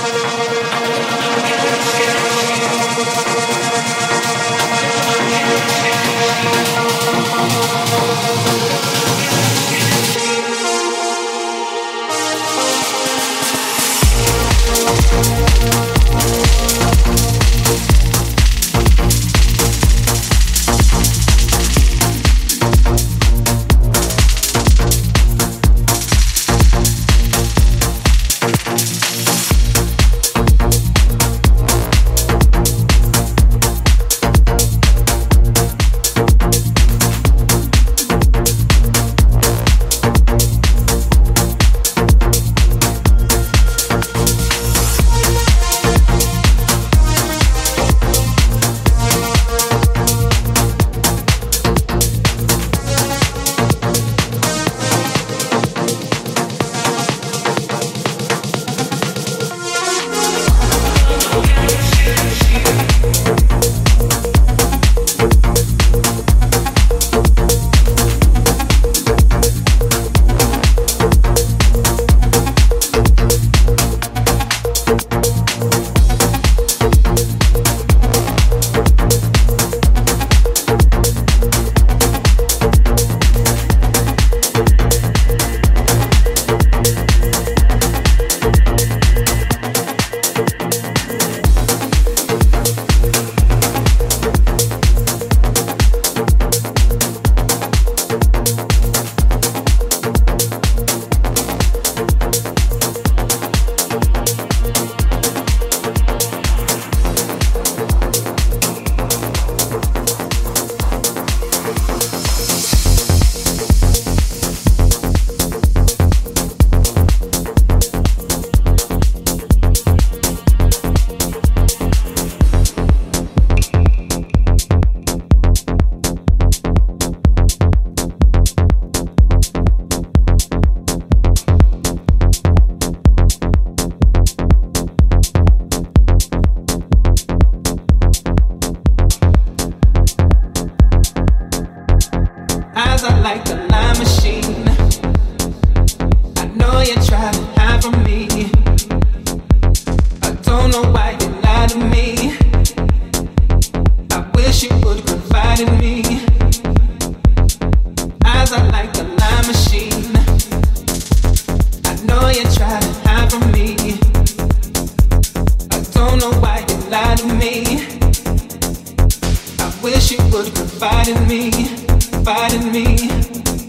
Thank you. lie to me. I wish you would confide in me, confide in me.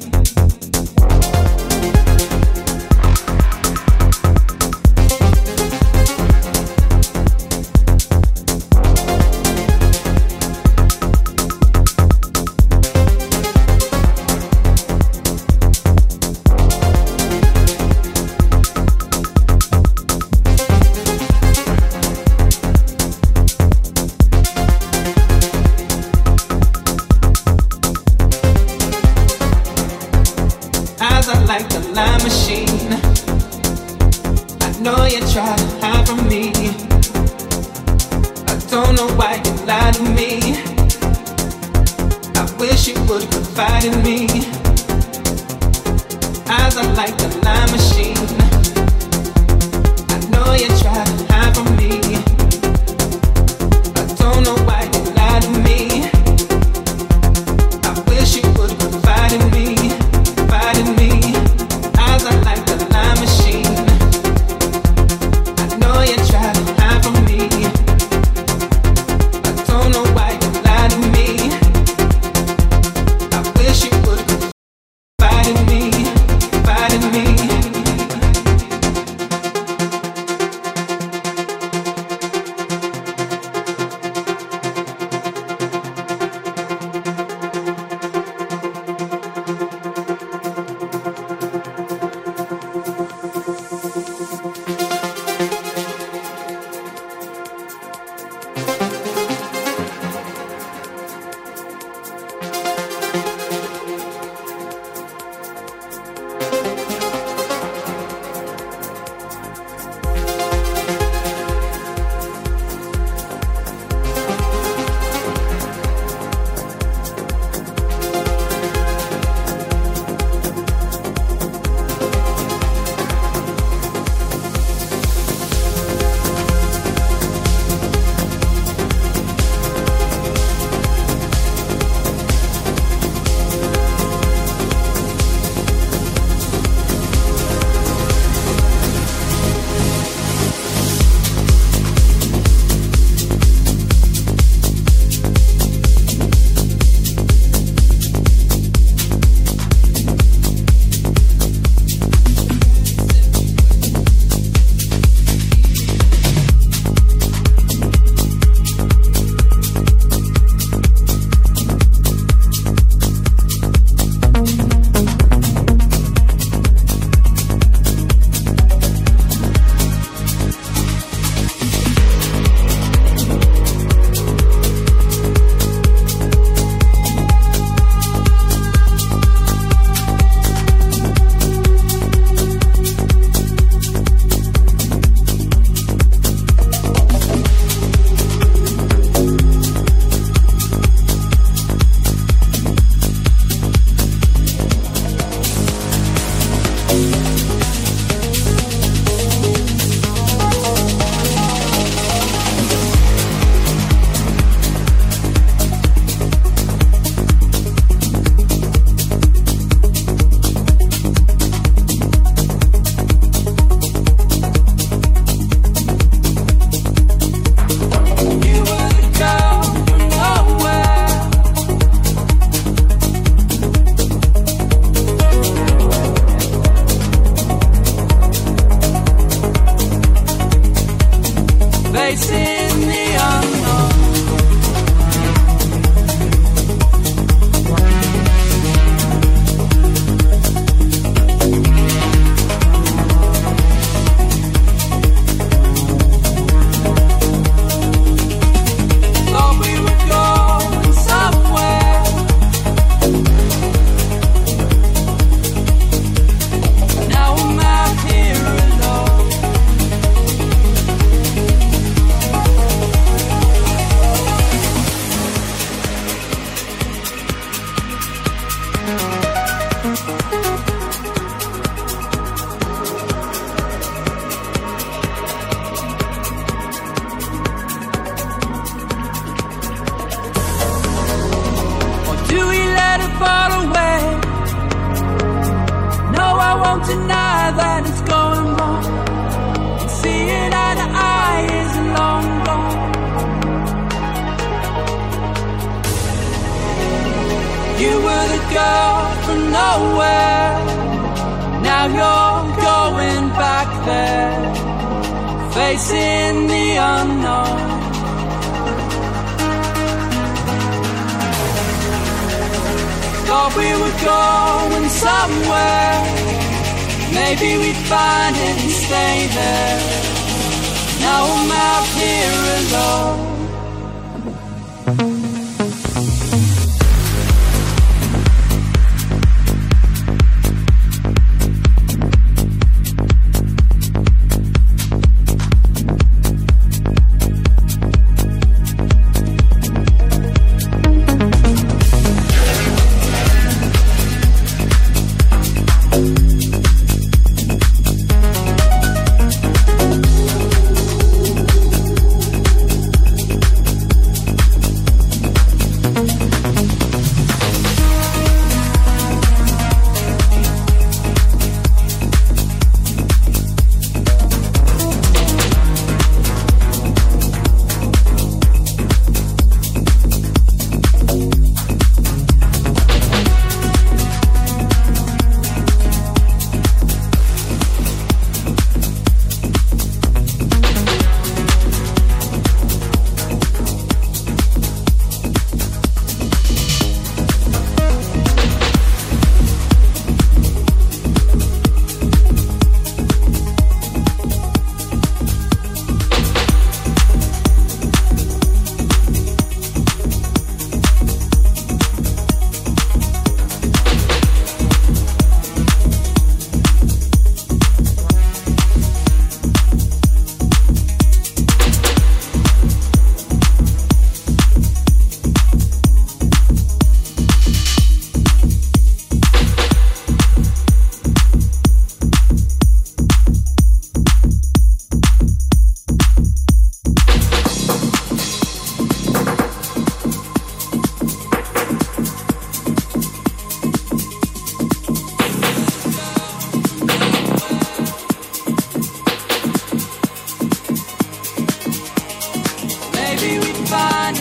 maybe we can find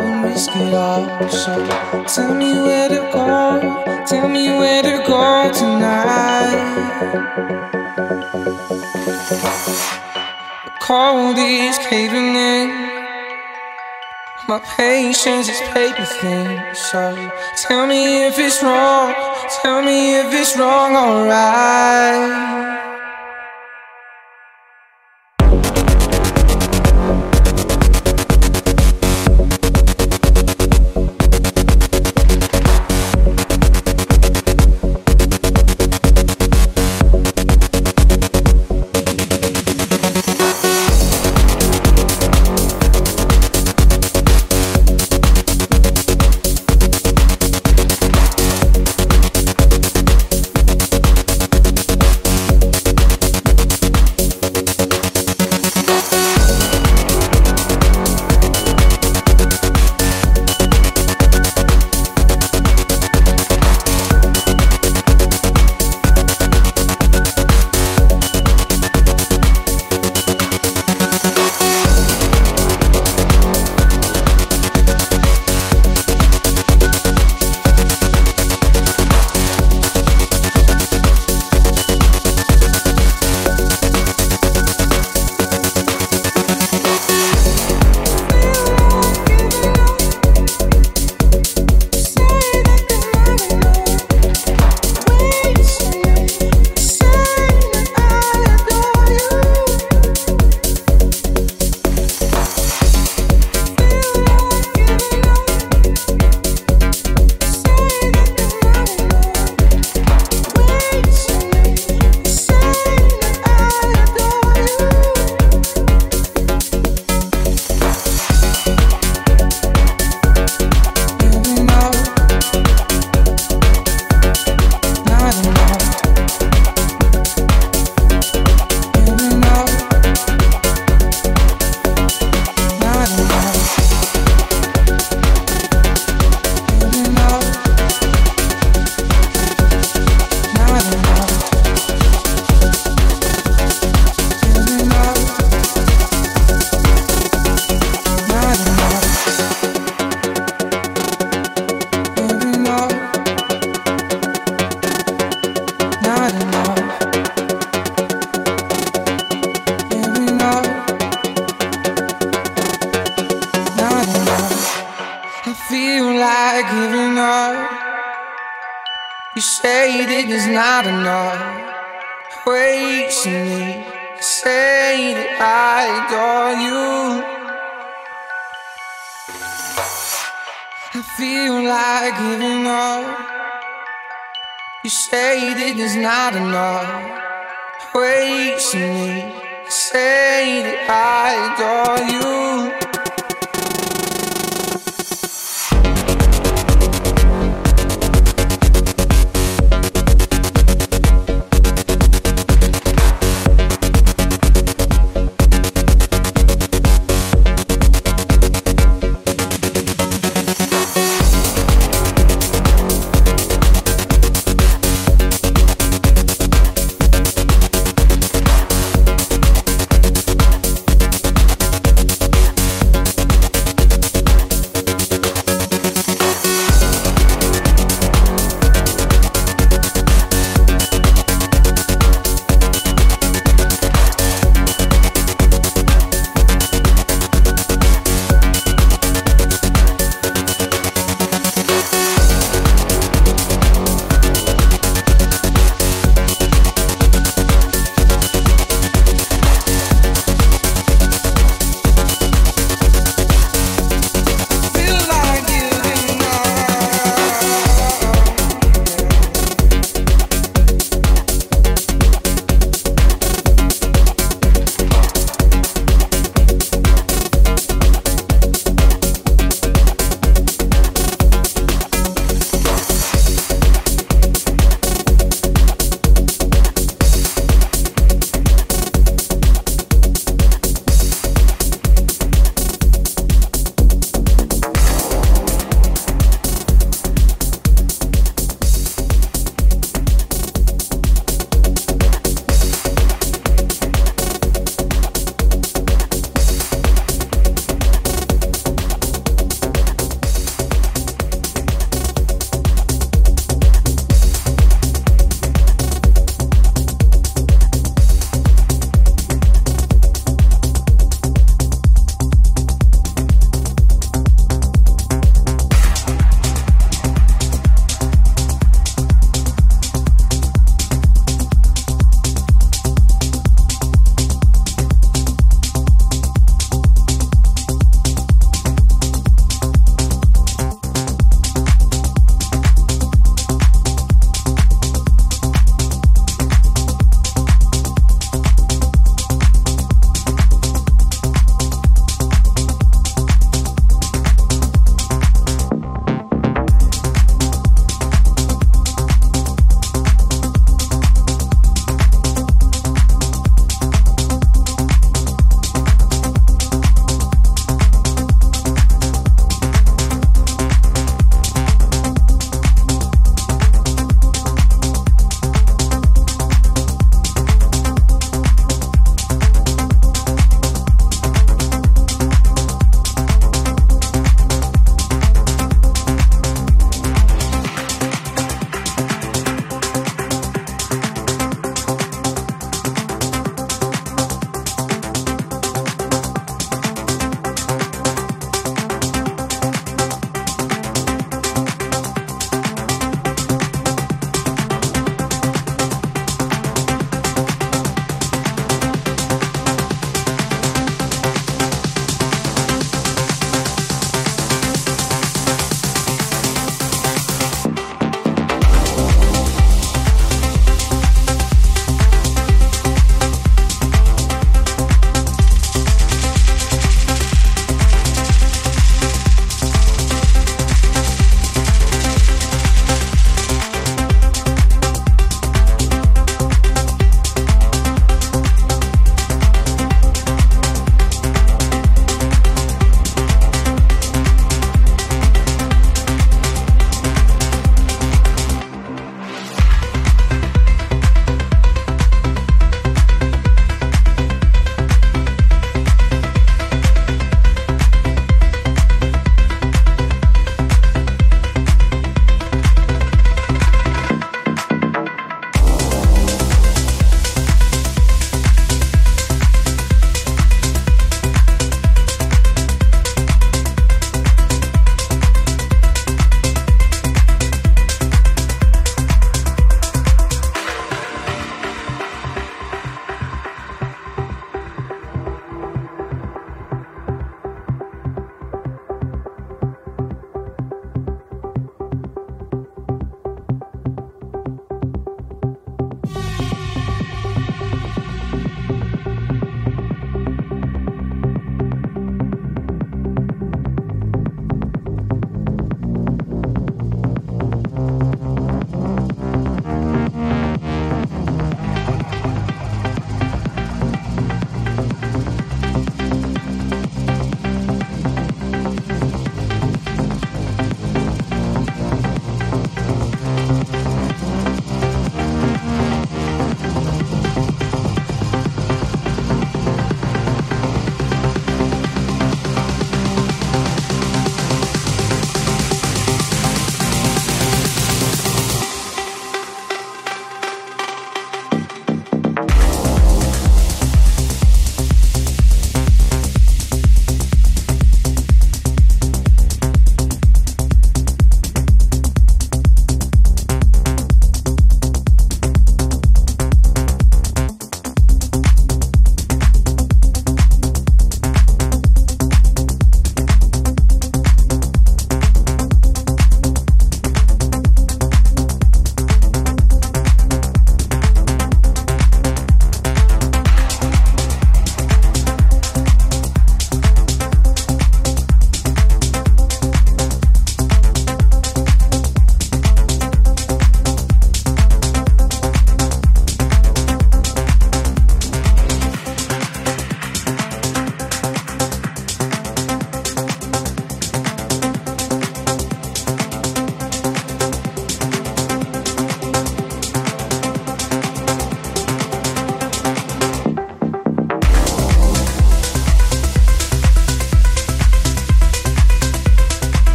and risk it all. So tell me where to go, tell me where to go tonight. Cold is caving in. My patience is paper thin, so tell me if it's wrong. Tell me if it's wrong, alright. I feel like giving up. You say that it's not enough ways in me. Say that I adore you.